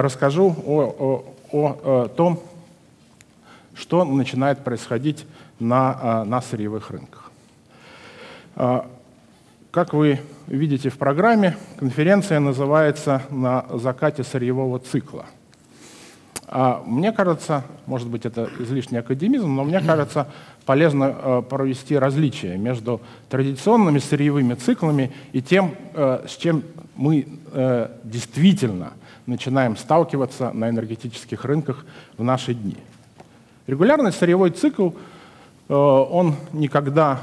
расскажу о, о, о том, что начинает происходить на, на сырьевых рынках. Как вы видите в программе, конференция называется «На закате сырьевого цикла». А мне кажется, может быть, это излишний академизм, но мне кажется, полезно э, провести различие между традиционными сырьевыми циклами и тем, э, с чем мы э, действительно начинаем сталкиваться на энергетических рынках в наши дни. Регулярный сырьевой цикл, он никогда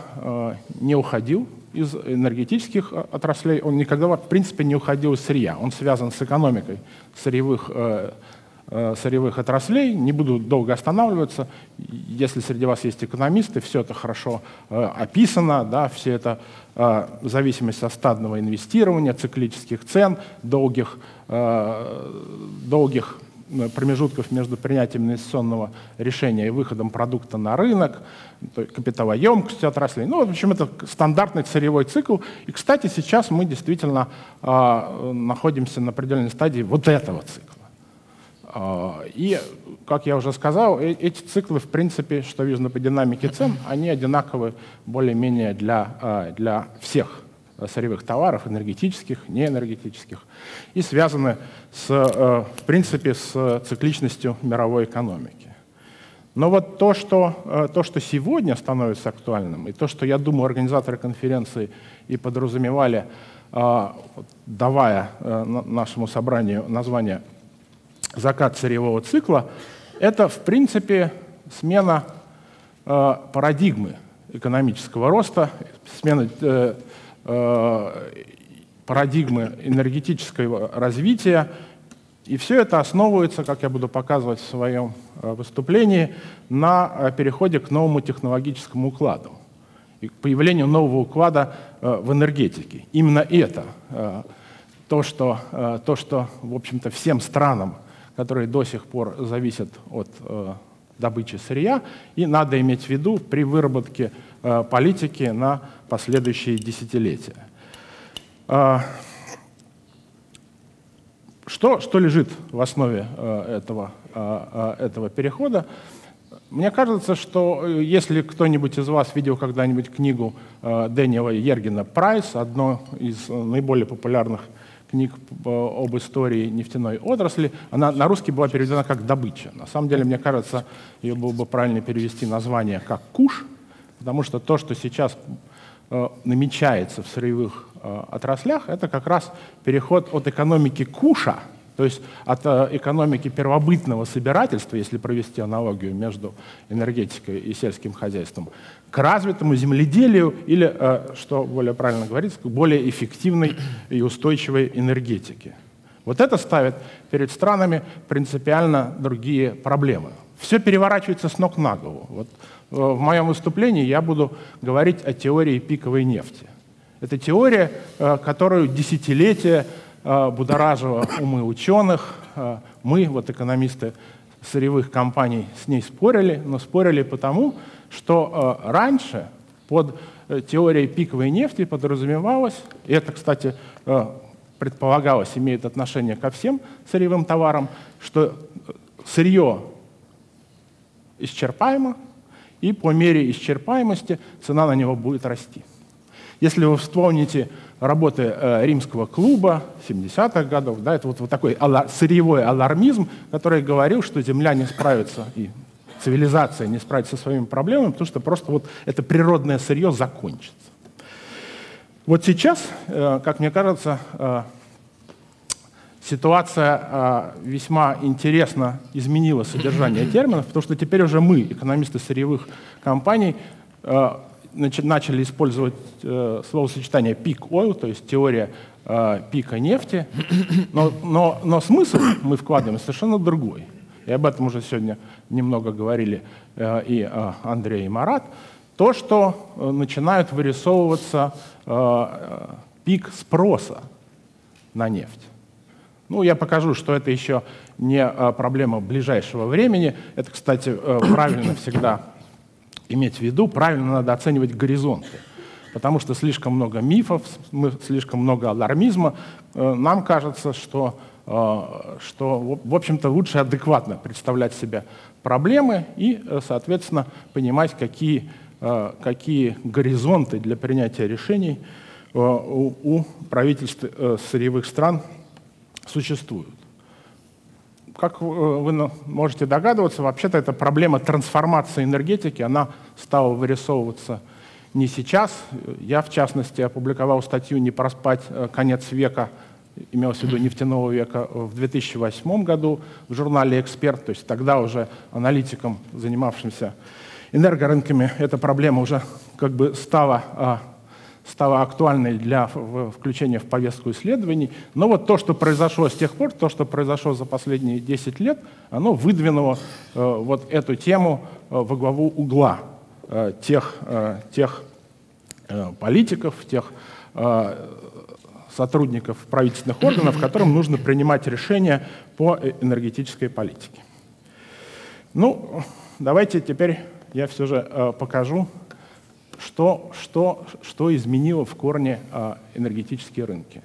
не уходил из энергетических э, отраслей, он никогда, в принципе, не уходил из сырья. Он связан с экономикой сырьевых, э, э, сырьевых отраслей. Не буду долго останавливаться. Если среди вас есть экономисты, все это хорошо описано, да, все это зависимость от стадного инвестирования, циклических цен, долгих, долгих промежутков между принятием инвестиционного решения и выходом продукта на рынок, капиталоемкость отраслей. Ну, в общем, это стандартный сырьевой цикл. И, кстати, сейчас мы действительно э, находимся на определенной стадии вот этого цикла. Э, и, как я уже сказал, э эти циклы, в принципе, что видно по динамике цен, они одинаковы более-менее для, э, для всех сырьевых товаров, энергетических, неэнергетических, и связаны, с, э, в принципе, с цикличностью мировой экономики. Но вот то что, э, то, что сегодня становится актуальным, и то, что, я думаю, организаторы конференции и подразумевали, э, давая нашему собранию название «Закат сырьевого цикла», это, в принципе, смена парадигмы экономического роста, смена Э, парадигмы энергетического развития. И все это основывается, как я буду показывать в своем э, выступлении, на э, переходе к новому технологическому укладу и к появлению нового уклада в энергетике. Именно это то, что, то, что в общем-то, всем странам, которые до сих пор зависят от добычи сырья, и надо иметь в виду при выработке политики на последующие десятилетия. А, что, что лежит в основе э, этого, этого перехода? Мне кажется, что э, если кто-нибудь из вас видел когда-нибудь книгу э, Дэниела Ергена «Прайс», одно из наиболее популярных книг об истории нефтяной отрасли, она на русский была переведена как «добыча». На самом деле, мне кажется, ее было бы правильно перевести название как «куш», потому что то, что сейчас Э, намечается в сырьевых э, отраслях, это как раз переход от экономики куша, то есть от э, экономики первобытного собирательства, если провести аналогию между энергетикой и сельским хозяйством, к развитому земледелию или, что более правильно говорится, к более эффективной и устойчивой энергетике. Вот это ставит перед странами принципиально другие проблемы. Все переворачивается с ног на голову. Вот в моем выступлении я буду говорить о теории пиковой нефти. Это теория, э, которую десятилетия э, будоражила умы ученых. Э, мы, вот экономисты сырьевых компаний, с ней спорили, но спорили потому, что раньше под теорией пиковой нефти подразумевалось, и это, кстати, предполагалось, имеет отношение ко всем сырьевым товарам, что сырье исчерпаемо, и по мере исчерпаемости цена на него будет расти. Если вы вспомните работы э, римского клуба 70-х годов, да, это вот, вот такой алар, сырьевой алармизм, который говорил, что Земля не справится и цивилизация не справится со своими проблемами, потому что просто вот это природное сырье закончится. Вот сейчас, э, как мне кажется, э, ситуация весьма интересно изменила содержание терминов, потому что теперь уже мы, экономисты сырьевых компаний, начали использовать э, словосочетание peak oil, то есть теория э, пика нефти, но, но, но смысл мы вкладываем совершенно другой. И об этом уже сегодня немного говорили э, и э, Андрей, и Марат. То, что э, начинают вырисовываться э, э пик спроса на нефть. Ну, я покажу, что это еще не а, проблема ближайшего времени. Это, кстати, э, правильно всегда иметь в виду, правильно надо оценивать горизонты. потому что слишком много мифов, слишком много алармизма. Э, нам кажется, что, э, что в общем-то, лучше адекватно представлять себе проблемы и, э, соответственно, понимать, какие, какие горизонты для принятия решений у, у правительств сырьевых стран существуют. Как вы можете догадываться, вообще-то эта проблема трансформации энергетики, она стала вырисовываться не сейчас. Я, в частности, опубликовал статью «Не проспать э, конец века», имелось в виду нефтяного века, в 2008 году в журнале «Эксперт». То есть тогда уже аналитикам, занимавшимся энергорынками, эта проблема уже как бы стала, а, стала актуальной для включения в повестку исследований. Но вот то, что произошло с тех пор, то, что произошло за последние 10 лет, оно выдвинуло э, вот эту тему э, во главу угла Э, тех, тех политиков, тех сотрудников правительственных органов, которым нужно принимать решения по энергетической политике. Ну, давайте теперь я все же покажу, что, что, что изменило в корне энергетические рынки.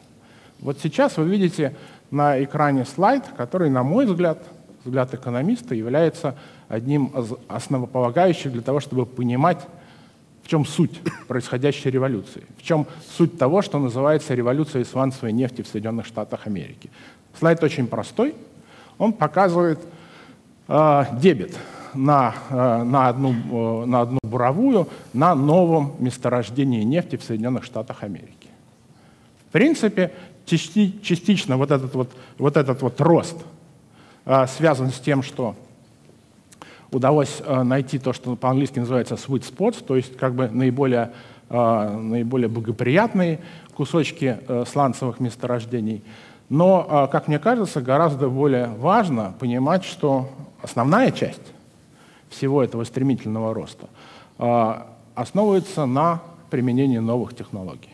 Вот сейчас вы видите на экране слайд, который, на мой взгляд, взгляд экономиста, является одним из основополагающих для того, чтобы понимать, в чем суть происходящей революции, в чем суть того, что называется революцией сланцевой нефти в Соединенных Штатах Америки. Слайд очень простой. Он показывает э, дебет на, э, на, одну, э, на одну буровую на новом месторождении нефти в Соединенных Штатах Америки. В принципе, части, частично вот этот вот, вот, этот вот рост э, связан с тем, что удалось найти то, что по-английски называется sweet spots, то есть как бы наиболее, наиболее благоприятные кусочки сланцевых месторождений. Но, как мне кажется, гораздо более важно понимать, что основная часть всего этого стремительного роста основывается на применении новых технологий.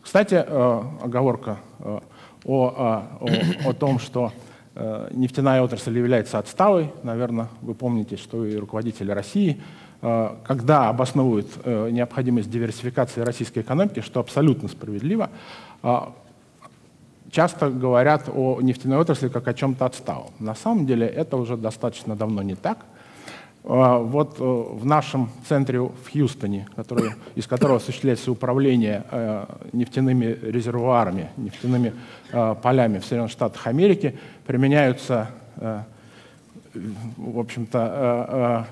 Кстати, оговорка о, о, о том, что Э, нефтяная отрасль является отсталой. Наверное, вы помните, что и руководители России, э, когда обосновывают э, необходимость диверсификации российской экономики, что абсолютно справедливо, часто говорят о нефтяной отрасли как о чем-то отсталом. На самом деле это уже достаточно давно не так – а, вот э, в нашем центре в Хьюстоне, который, из которого осуществляется управление э, нефтяными резервуарами, нефтяными э, полями в Соединенных Штатах Америки, применяются, в общем-то,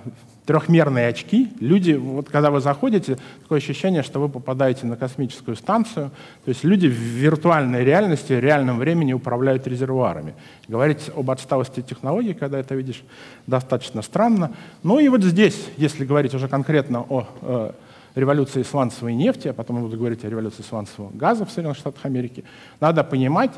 трехмерные очки. Люди, вот когда вы заходите, такое ощущение, что вы попадаете на космическую станцию. То есть люди в виртуальной реальности, в реальном времени управляют резервуарами. Говорить об отсталости технологий, когда это видишь, достаточно странно. Ну и вот здесь, если говорить уже конкретно о э, революции сланцевой нефти, а потом я буду говорить о революции сланцевого газа в Соединенных Штатах Америки, надо понимать,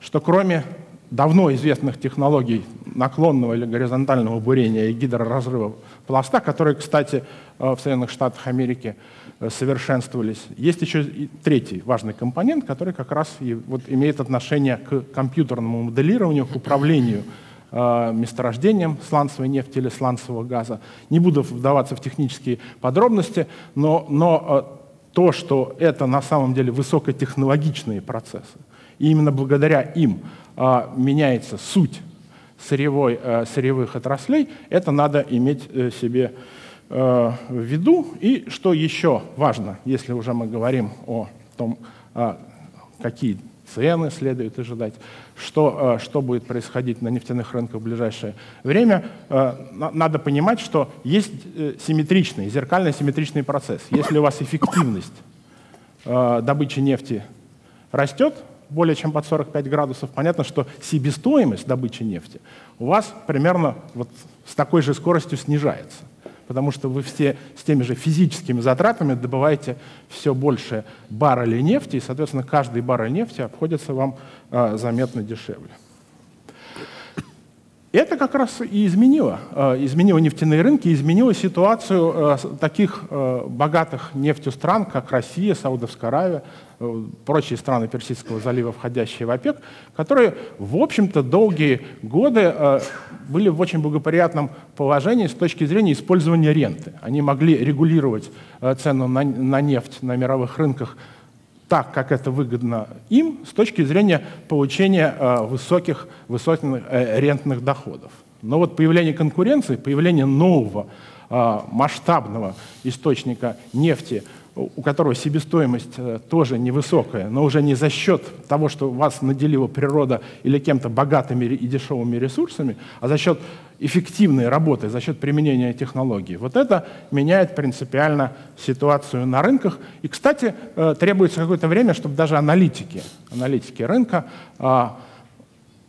что кроме давно известных технологий наклонного или горизонтального бурения и гидроразрыва пласта, которые, кстати, э, в Соединенных Штатах Америки э, совершенствовались. Есть еще и третий важный компонент, который как раз и вот имеет отношение к компьютерному моделированию, к управлению э, месторождением сланцевой нефти или сланцевого газа. Не буду вдаваться в технические подробности, но, но то, что это на самом деле высокотехнологичные процессы, и именно благодаря им а, меняется суть сырьевой, а, сырьевых отраслей, это надо иметь э, себе э, в виду. И что еще важно, если уже мы говорим о том, а, какие цены следует ожидать, что, что будет происходить на нефтяных рынках в ближайшее время, надо понимать, что есть э, симметричный, зеркально симметричный процесс. Если у вас эффективность добычи нефти растет, более чем под 45 градусов, понятно, что себестоимость добычи нефти у вас примерно вот с такой же скоростью снижается, потому что вы все с теми же физическими затратами добываете все больше баррелей нефти, и, соответственно, каждый баррель нефти обходится вам а, заметно дешевле. Это как раз и изменило, э, изменило нефтяные рынки, изменило ситуацию э, таких э, богатых нефтью стран, как Россия, Саудовская Аравия, прочие страны Персидского залива, входящие в ОПЕК, которые, в общем-то, долгие годы были в очень благоприятном положении с точки зрения использования ренты. Они могли регулировать цену на, на нефть на мировых рынках так, как это выгодно им с точки зрения получения э, высоких, высоких э, рентных доходов. Но вот появление конкуренции, появление нового э, масштабного источника нефти, у которого себестоимость тоже невысокая, но уже не за счет того, что вас наделила природа или кем-то богатыми и дешевыми ресурсами, а за счет эффективной работы за счет применения технологий. Вот это меняет принципиально ситуацию на рынках. И, кстати, э, требуется какое-то время, чтобы даже аналитики, аналитики рынка а,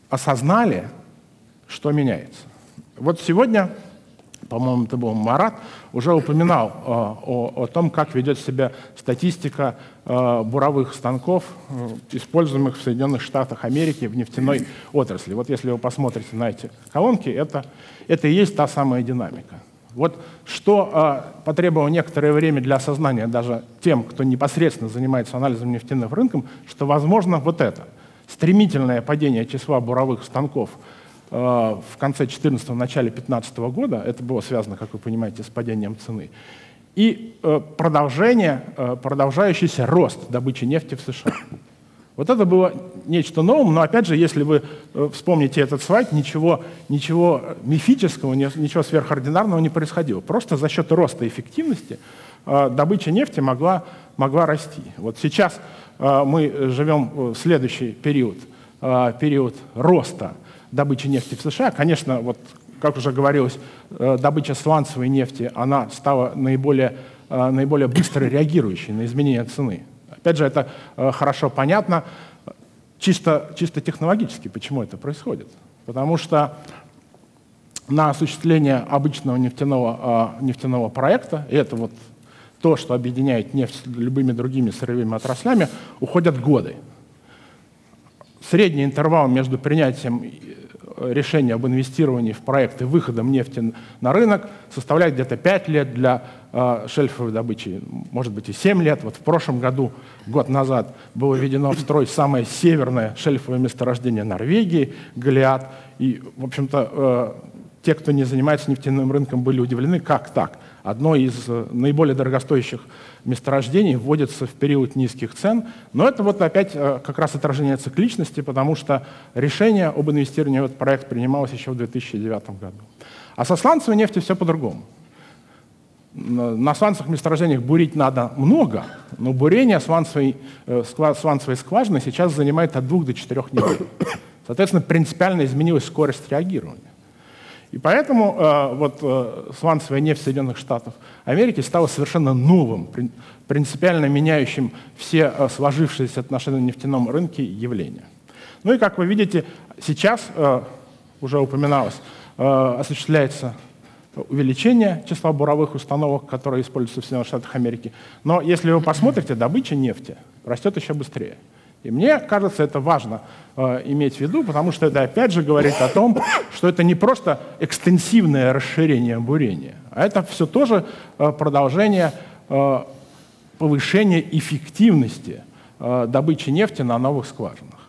осознали, что меняется. Вот сегодня по-моему, это был Марат, уже упоминал э, о, о том, как ведет себя статистика э, буровых станков, э, используемых в Соединенных Штатах Америки в нефтяной отрасли. Вот если вы посмотрите на эти колонки, это, это и есть та самая динамика. Вот что э, потребовало некоторое время для осознания даже тем, кто непосредственно занимается анализом нефтяных рынков, что возможно вот это стремительное падение числа буровых станков – в конце 14-го, начале 15 -го года, это было связано, как вы понимаете, с падением цены, и э, продолжение, э, продолжающийся рост добычи нефти в США. Вот это было нечто новым, но опять же, если вы вспомните этот слайд, ничего, ничего мифического, ничего сверхординарного не происходило. Просто за счет роста эффективности добыча нефти могла, могла расти. Вот сейчас мы живем в следующий период, период роста добычи нефти в США. Конечно, вот, как уже говорилось, э, добыча сланцевой нефти, она стала наиболее, э, наиболее быстро реагирующей на изменения цены. Опять же, это э, хорошо понятно чисто, чисто технологически, почему это происходит. Потому что на осуществление обычного нефтяного, нефтяного проекта, и это вот то, что объединяет нефть с любыми другими сырьевыми отраслями, уходят годы. Средний интервал между принятием решение об инвестировании в проекты выходом нефти на рынок составляет где-то 5 лет для э, шельфовой добычи, может быть и 7 лет. Вот в прошлом году, год назад, было введено в строй самое северное шельфовое месторождение Норвегии, Голиат. И, в общем-то, э, те, кто не занимается нефтяным рынком, были удивлены, как так. Одно из э, наиболее дорогостоящих месторождений вводится в период низких цен. Но это вот опять э, как раз отражение цикличности, потому что решение об инвестировании в этот проект принималось еще в 2009 году. А со сланцевой нефтью все по-другому. На сланцевых месторождениях бурить надо много, но бурение сланцевой, э, скважины сейчас занимает от двух до четырех недель. Соответственно, принципиально изменилась скорость реагирования. И поэтому э, вот э, сланцевая нефть Соединенных Штатов Америки стала совершенно новым, принципиально меняющим все э, сложившиеся отношения на нефтяном рынке явления. Ну и как вы видите, сейчас, э, уже упоминалось, э, осуществляется увеличение числа буровых установок, которые используются в Соединенных Штатах Америки. Но если вы посмотрите, добыча нефти растет еще быстрее. И мне кажется, это важно э, иметь в виду, потому что это опять же говорит о том, что это не просто экстенсивное расширение бурения, а это все тоже э, продолжение э, повышения эффективности э, добычи нефти на новых скважинах.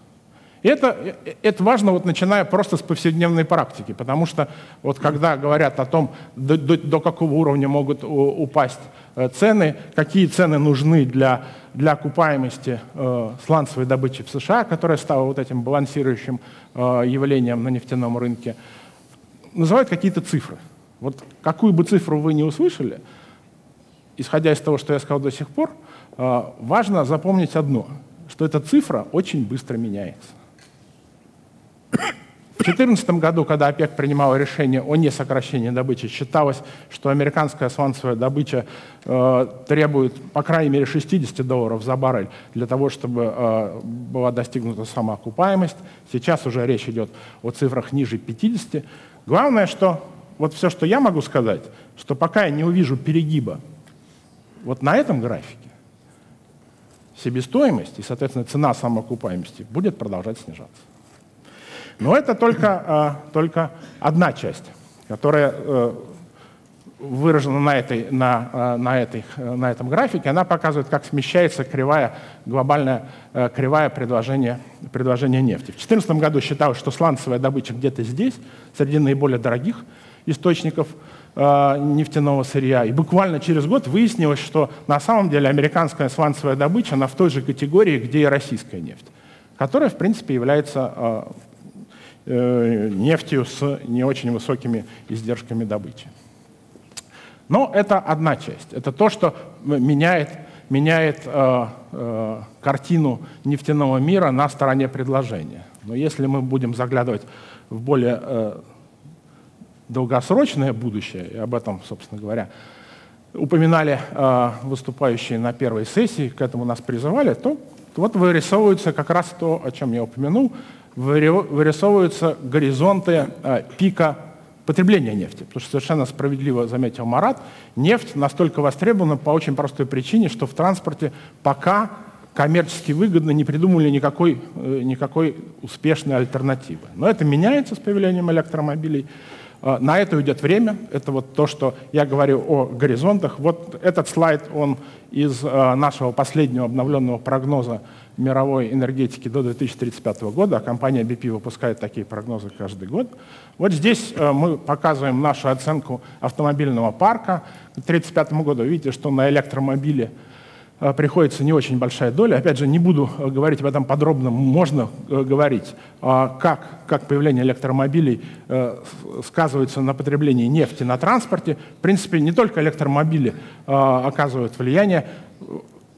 И это, э, это важно, вот, начиная просто с повседневной практики, потому что вот, когда говорят о том, до, до, до какого уровня могут упасть э, цены, какие цены нужны для, для окупаемости э, сланцевой добычи в США, которая стала вот этим балансирующим э, явлением на нефтяном рынке, называют какие-то цифры. Вот какую бы цифру вы не услышали, исходя из того, что я сказал до сих пор, э, важно запомнить одно, что эта цифра очень быстро меняется. В 2014 году, когда ОПЕК принимал решение о несокращении добычи, считалось, что американская сланцевая добыча э, требует, по крайней мере, 60 долларов за баррель для того, чтобы э, была достигнута самоокупаемость. Сейчас уже речь идет о цифрах ниже 50. Главное, что вот все, что я могу сказать, что пока я не увижу перегиба вот на этом графике, себестоимость и, соответственно, цена самоокупаемости будет продолжать снижаться. Но это только, только одна часть, которая выражена на, этой, на, э, на, этой, э, на этом графике, она показывает, как смещается кривая, глобальная э, кривая предложения, предложения нефти. В 2014 году считалось, что сланцевая добыча где-то здесь, среди наиболее дорогих источников нефтяного сырья. И буквально через год выяснилось, что на самом деле американская сланцевая добыча, она в той же категории, где и российская нефть, которая, в принципе, является нефтью с не очень высокими издержками добычи. Но это одна часть. Это то, что меняет, меняет э, э, картину нефтяного мира на стороне предложения. Но если мы будем заглядывать в более э, долгосрочное будущее, и об этом, собственно говоря, упоминали э, выступающие на первой сессии, к этому нас призывали, то вот вырисовывается как раз то, о чем я упомянул, вырисовываются горизонты э, пика потребления нефти. Потому что совершенно справедливо заметил Марат, нефть настолько востребована по очень простой причине, что в транспорте пока коммерчески выгодно не придумали никакой, э, никакой успешной альтернативы. Но это меняется с появлением электромобилей. Э, на это уйдет время. Это вот то, что я говорю о горизонтах. Вот этот слайд, он из нашего последнего обновленного прогноза мировой энергетики до 2035 года, а компания BP выпускает такие прогнозы каждый год. Вот здесь э, мы показываем нашу оценку автомобильного парка к 1935 году. Видите, что на электромобиле э, приходится не очень большая доля. Опять же, не буду э, говорить об этом подробно, можно говорить, а как, как появление электромобилей сказывается на потреблении нефти на транспорте. В принципе, не только электромобили оказывают влияние,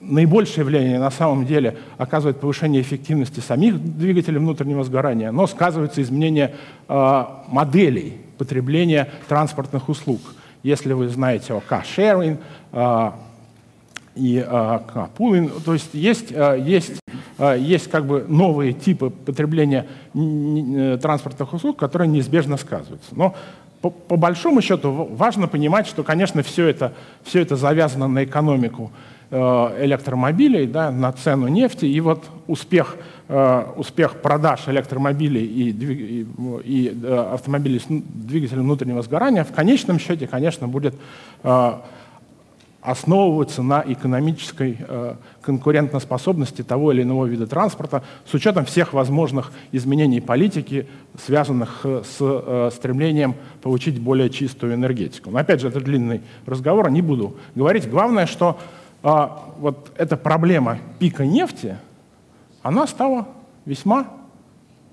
наибольшее влияние на самом деле оказывает повышение эффективности самих двигателей внутреннего сгорания, но сказывается изменение э, моделей потребления транспортных услуг. Если вы знаете о car-sharing э, и э, carpooling, то есть есть, э, есть, э, есть как бы новые типы потребления э, транспортных услуг, которые неизбежно сказываются. Но по, по большому счету важно понимать, что, конечно, все это, все это завязано на экономику электромобилей да, на цену нефти. И вот успех, э, успех продаж электромобилей и, и, и э, автомобилей с двигателем внутреннего сгорания в конечном счете, конечно, будет основываться на экономической конкурентоспособности того или иного вида транспорта с учетом всех возможных изменений политики, связанных с стремлением получить более чистую энергетику. Но опять же, это длинный разговор, не буду говорить. Главное, что а, вот эта проблема пика нефти, она стала весьма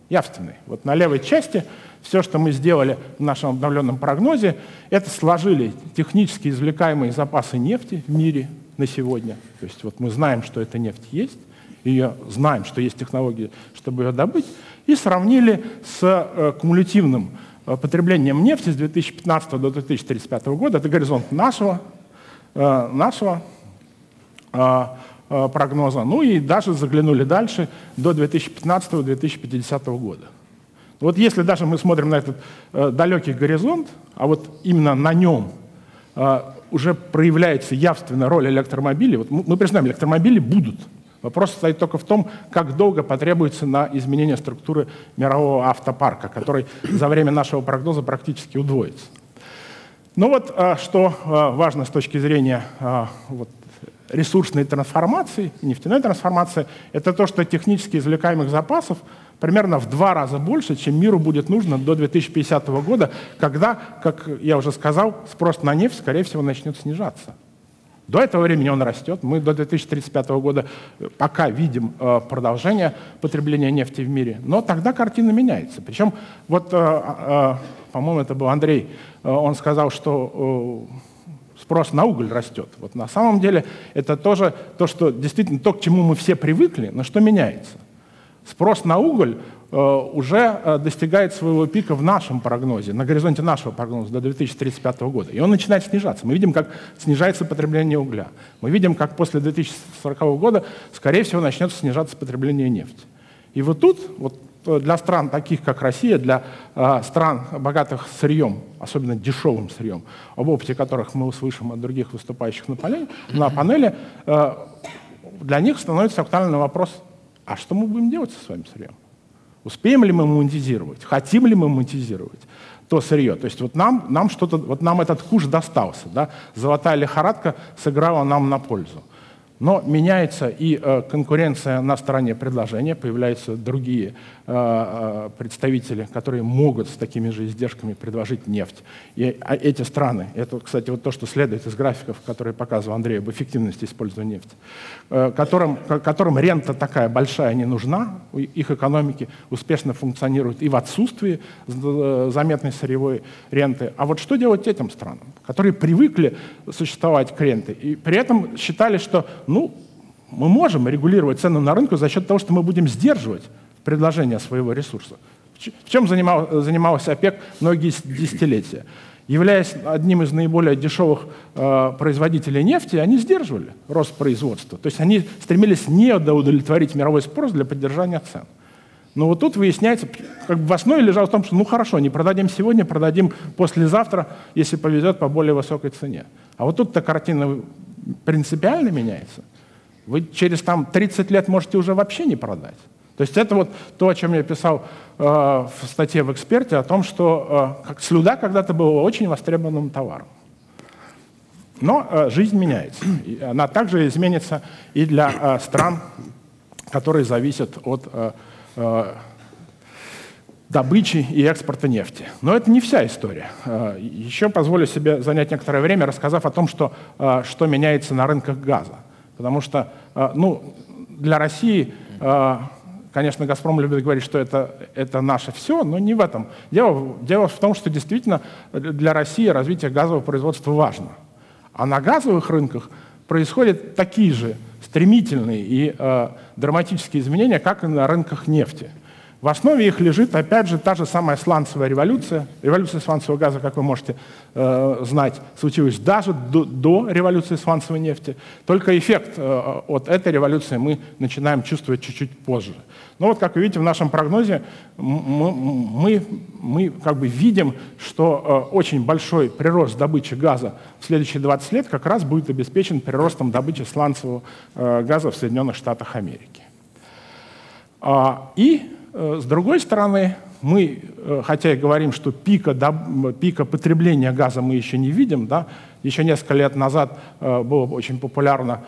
явственной. Вот на левой части все, что мы сделали в нашем обновленном прогнозе, это сложили технически извлекаемые запасы нефти в мире на сегодня. То есть вот мы знаем, что эта нефть есть, ее знаем, что есть технологии, чтобы ее добыть, и сравнили с э, кумулятивным э, потреблением нефти с 2015 до 2035 года. Это горизонт нашего, э, нашего прогноза. Ну и даже заглянули дальше до 2015-2050 года. Вот если даже мы смотрим на этот э, далекий горизонт, а вот именно на нем э, уже проявляется явственно роль электромобилей, вот мы, мы признаем, электромобили будут. Вопрос стоит только в том, как долго потребуется на изменение структуры мирового автопарка, который за время нашего прогноза практически удвоится. Ну вот, э, что э, важно с точки зрения э, вот, ресурсной трансформации, нефтяной трансформации, это то, что технически извлекаемых запасов примерно в два раза больше, чем миру будет нужно до 2050 года, когда, как я уже сказал, спрос на нефть, скорее всего, начнет снижаться. До этого времени он растет. Мы до 2035 года пока видим э, продолжение потребления нефти в мире. Но тогда картина меняется. Причем, вот, э, э, по-моему, это был Андрей, он сказал, что спрос на уголь растет. Вот на самом деле это тоже то, что действительно то, к чему мы все привыкли, но что меняется. Спрос на уголь э, уже э, достигает своего пика в нашем прогнозе, на горизонте нашего прогноза до 2035 года. И он начинает снижаться. Мы видим, как снижается потребление угля. Мы видим, как после 2040 года, скорее всего, начнется снижаться потребление нефти. И вот тут, вот для стран таких, как Россия, для э, стран, богатых сырьем, особенно дешевым сырьем, об опыте которых мы услышим от других выступающих на, панели, на панели, э, для них становится актуальный вопрос, а что мы будем делать со своим сырьем? Успеем ли мы монетизировать? Хотим ли мы монетизировать? то сырье. То есть вот нам, нам что-то, вот нам этот куш достался, да? золотая лихорадка сыграла нам на пользу. Но меняется и э, конкуренция на стороне предложения, появляются другие э, э, представители, которые могут с такими же издержками предложить нефть. И а эти страны, это, кстати, вот то, что следует из графиков, которые показывал Андрей об эффективности использования нефти, которым, которым рента такая большая не нужна, их экономики успешно функционируют и в отсутствии заметной сырьевой ренты. А вот что делать этим странам, которые привыкли существовать к ренте и при этом считали, что ну, мы можем регулировать цену на рынке за счет того, что мы будем сдерживать предложение своего ресурса. В чем занимал, занимался ОПЕК многие десятилетия? Являясь одним из наиболее дешевых э, производителей нефти, они сдерживали рост производства. То есть они стремились не удовлетворить мировой спрос для поддержания цен. Но вот тут выясняется, как бы в основе лежало в том, что ну хорошо, не продадим сегодня, продадим послезавтра, если повезет, по более высокой цене. А вот тут-то картина принципиально меняется, вы через там, 30 лет можете уже вообще не продать. То есть это вот то, о чем я писал э, в статье в «Эксперте», о том, что э, слюда когда-то была очень востребованным товаром. Но э, жизнь меняется. И она также изменится и для э, стран, которые зависят от э, э, добычи и экспорта нефти. Но это не вся история. А, еще позволю себе занять некоторое время, рассказав о том, что, а, что меняется на рынках газа. Потому что а, ну, для России, конечно, «Газпром» любит говорить, что это, это наше все, но не в этом. Дело, дело в том, что действительно для России развитие газового производства важно. А на газовых рынках происходят такие же стремительные и э, драматические изменения, как и на рынках нефти – в основе их лежит, опять же, та же самая сланцевая революция. Революция сланцевого газа, как вы можете э, знать, случилась даже до, до революции сланцевой нефти. Только эффект э, от этой революции мы начинаем чувствовать чуть-чуть позже. Но вот, как вы видите, в нашем прогнозе мы, мы, мы как бы видим, что э, очень большой прирост добычи газа в следующие 20 лет как раз будет обеспечен приростом добычи сланцевого э, газа в Соединенных Штатах Америки. А, и с другой стороны, мы, э, хотя и говорим, что пика, пика потребления газа мы еще не видим, да, еще несколько лет назад э, было очень популярно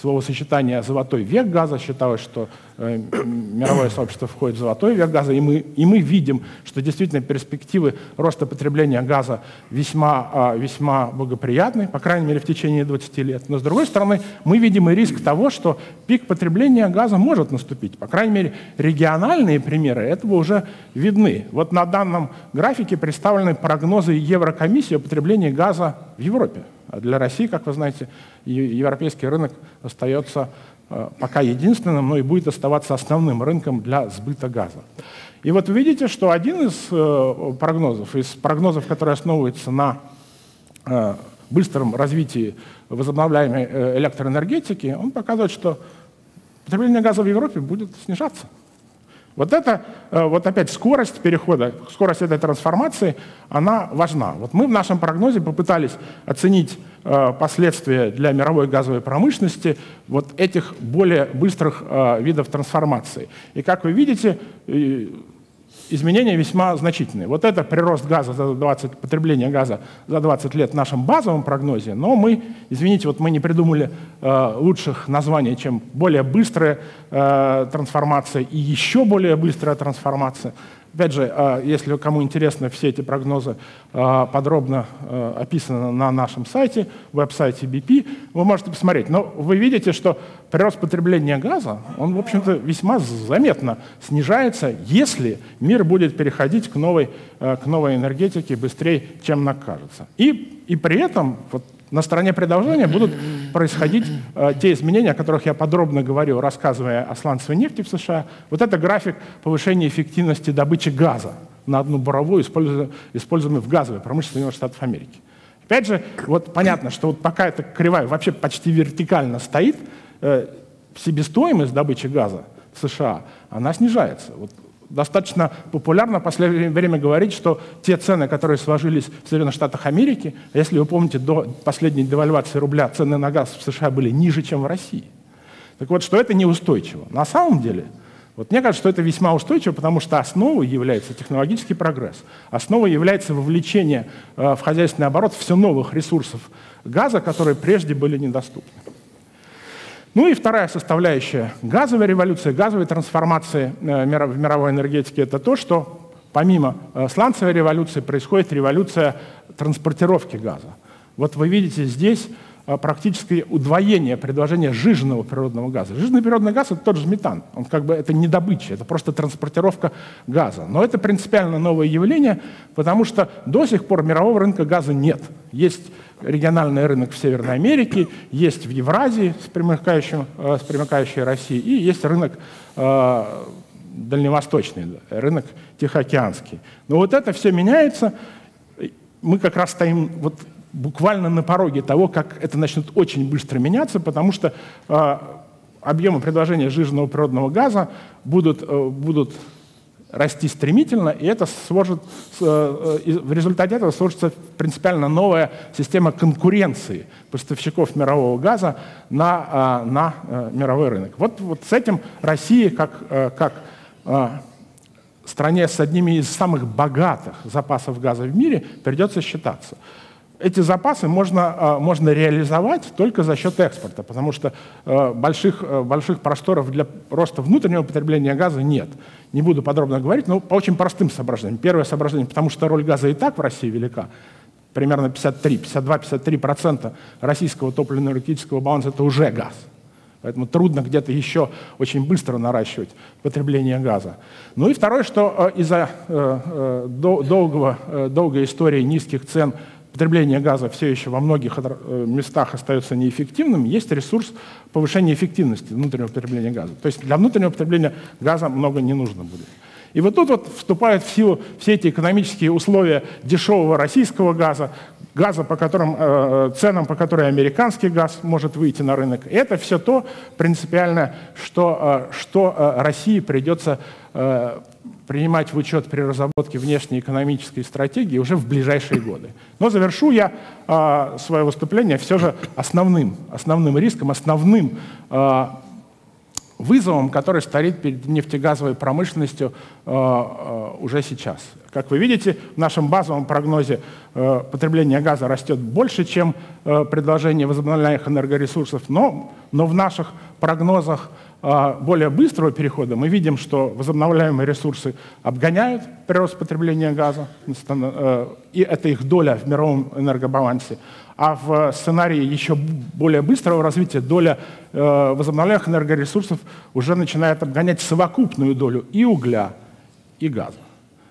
словосочетание «золотой век газа». Считалось, что э, мировое сообщество входит в золотой век газа, и мы, и мы видим, что действительно перспективы роста потребления газа весьма, э, весьма благоприятны, по крайней мере, в течение 20 лет. Но, с другой стороны, мы видим и риск того, что пик потребления газа может наступить. По крайней мере, региональные примеры этого уже видны. Вот на данном графике представлены прогнозы Еврокомиссии о потреблении газа в Европе. А для России, как вы знаете, европейский рынок остается э, пока единственным, но и будет оставаться основным рынком для сбыта газа. И вот вы видите, что один из э, прогнозов, из прогнозов, которые основываются на э, быстром развитии возобновляемой электроэнергетики, он показывает, что потребление газа в Европе будет снижаться. Вот это, э, вот опять скорость перехода, скорость этой трансформации, она важна. Вот мы в нашем прогнозе попытались оценить э, последствия для мировой газовой промышленности вот этих более быстрых э, видов трансформации. И как вы видите, изменения весьма значительные. Вот это прирост газа за 20, потребление газа за 20 лет в нашем базовом прогнозе, но мы, извините, вот мы не придумали э, лучших названий, чем более быстрая э, трансформация и еще более быстрая трансформация. Опять же, а, если кому интересно, все эти прогнозы а, подробно а, описаны на нашем сайте, веб-сайте BP, вы можете посмотреть. Но вы видите, что прирост потребления газа, он, в общем-то, весьма заметно снижается, если мир будет переходить к новой, к новой энергетике быстрее, чем нам кажется. И, и при этом вот, на стороне предложения будут происходить э, те изменения, о которых я подробно говорил, рассказывая о сланцевой нефти в США. Вот это график повышения эффективности добычи газа на одну буровую, используемую в газовой промышленности Соединенных Штатов Америки. Опять же, вот понятно, что вот пока эта кривая вообще почти вертикально стоит, э, себестоимость добычи газа в США, она снижается. Вот достаточно популярно в последнее время говорить, что те цены, которые сложились в Соединенных Штатах Америки, если вы помните, до последней девальвации рубля цены на газ в США были ниже, чем в России. Так вот, что это неустойчиво. На самом деле, Вот мне кажется, что это весьма устойчиво, потому что основой является технологический прогресс. Основой является вовлечение э, в хозяйственный оборот все новых ресурсов газа, которые прежде были недоступны. Ну и вторая составляющая газовой революции, газовой трансформации э, в мировой энергетике – это то, что помимо э, сланцевой революции происходит революция транспортировки газа. Вот вы видите здесь практически удвоение предложения жиженного природного газа. Жиженый природный газ – это тот же метан. Он как бы это не добыча, это просто транспортировка газа. Но это принципиально новое явление, потому что до сих пор мирового рынка газа нет. Есть региональный рынок в Северной Америке, есть в Евразии с, примыкающим, э, с примыкающей Россией, и есть рынок э, дальневосточный, рынок Тихоокеанский. Но вот это все меняется. Мы как раз стоим вот буквально на пороге того, как это начнет очень быстро меняться, потому что э, объемы предложения жиженного природного газа будут, э, будут расти стремительно, и это сложит, э, в результате этого сложится принципиально новая система конкуренции поставщиков мирового газа на, э, на э, мировой рынок. Вот, вот с этим Россия, как, как стране с одними из самых богатых запасов газа в мире, придется считаться эти запасы можно, а, можно реализовать только за счет экспорта, потому что а, больших, а, больших просторов для роста внутреннего потребления газа нет. Не буду подробно говорить, но по очень простым соображениям. Первое соображение, потому что роль газа и так в России велика. Примерно 53, 52-53% российского топливно-энергетического баланса – это уже газ. Поэтому трудно где-то еще очень быстро наращивать потребление газа. Ну и второе, что из-за э, э, долгого, э, долгой истории низких цен – потребление газа все еще во многих э, местах остается неэффективным, есть ресурс повышения эффективности внутреннего потребления газа. То есть для внутреннего потребления газа много не нужно будет. И вот тут вот вступают в силу все эти экономические условия дешевого российского газа, газа, по которым, э, ценам, по которым американский газ может выйти на рынок. И это все то принципиальное, что, э, что э, России придется э, принимать в учет при разработке внешнеэкономической стратегии уже в ближайшие годы. Но завершу я э, свое выступление все же основным, основным риском, основным э, вызовом, который стоит перед нефтегазовой промышленностью э, уже сейчас. Как вы видите, в нашем базовом прогнозе э, потребление газа растет больше, чем э, предложение возобновляемых энергоресурсов, но, но в наших прогнозах более быстрого перехода мы видим, что возобновляемые ресурсы обгоняют прирост потребления газа, э, и это их доля в мировом энергобалансе. А в сценарии еще более быстрого развития доля э, возобновляемых энергоресурсов уже начинает обгонять совокупную долю и угля, и газа.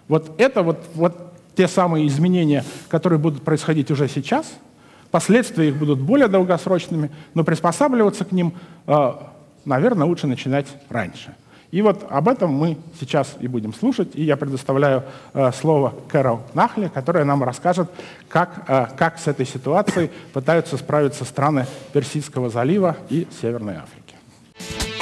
Вот это вот, вот те самые изменения, которые будут происходить уже сейчас. Последствия их будут более долгосрочными, но приспосабливаться к ним э, наверное, лучше начинать раньше. И вот об этом мы сейчас и будем слушать. И я предоставляю э, слово Кэрол Нахле, которая нам расскажет, как, э, как с этой ситуацией пытаются справиться страны Персидского залива и Северной Африки.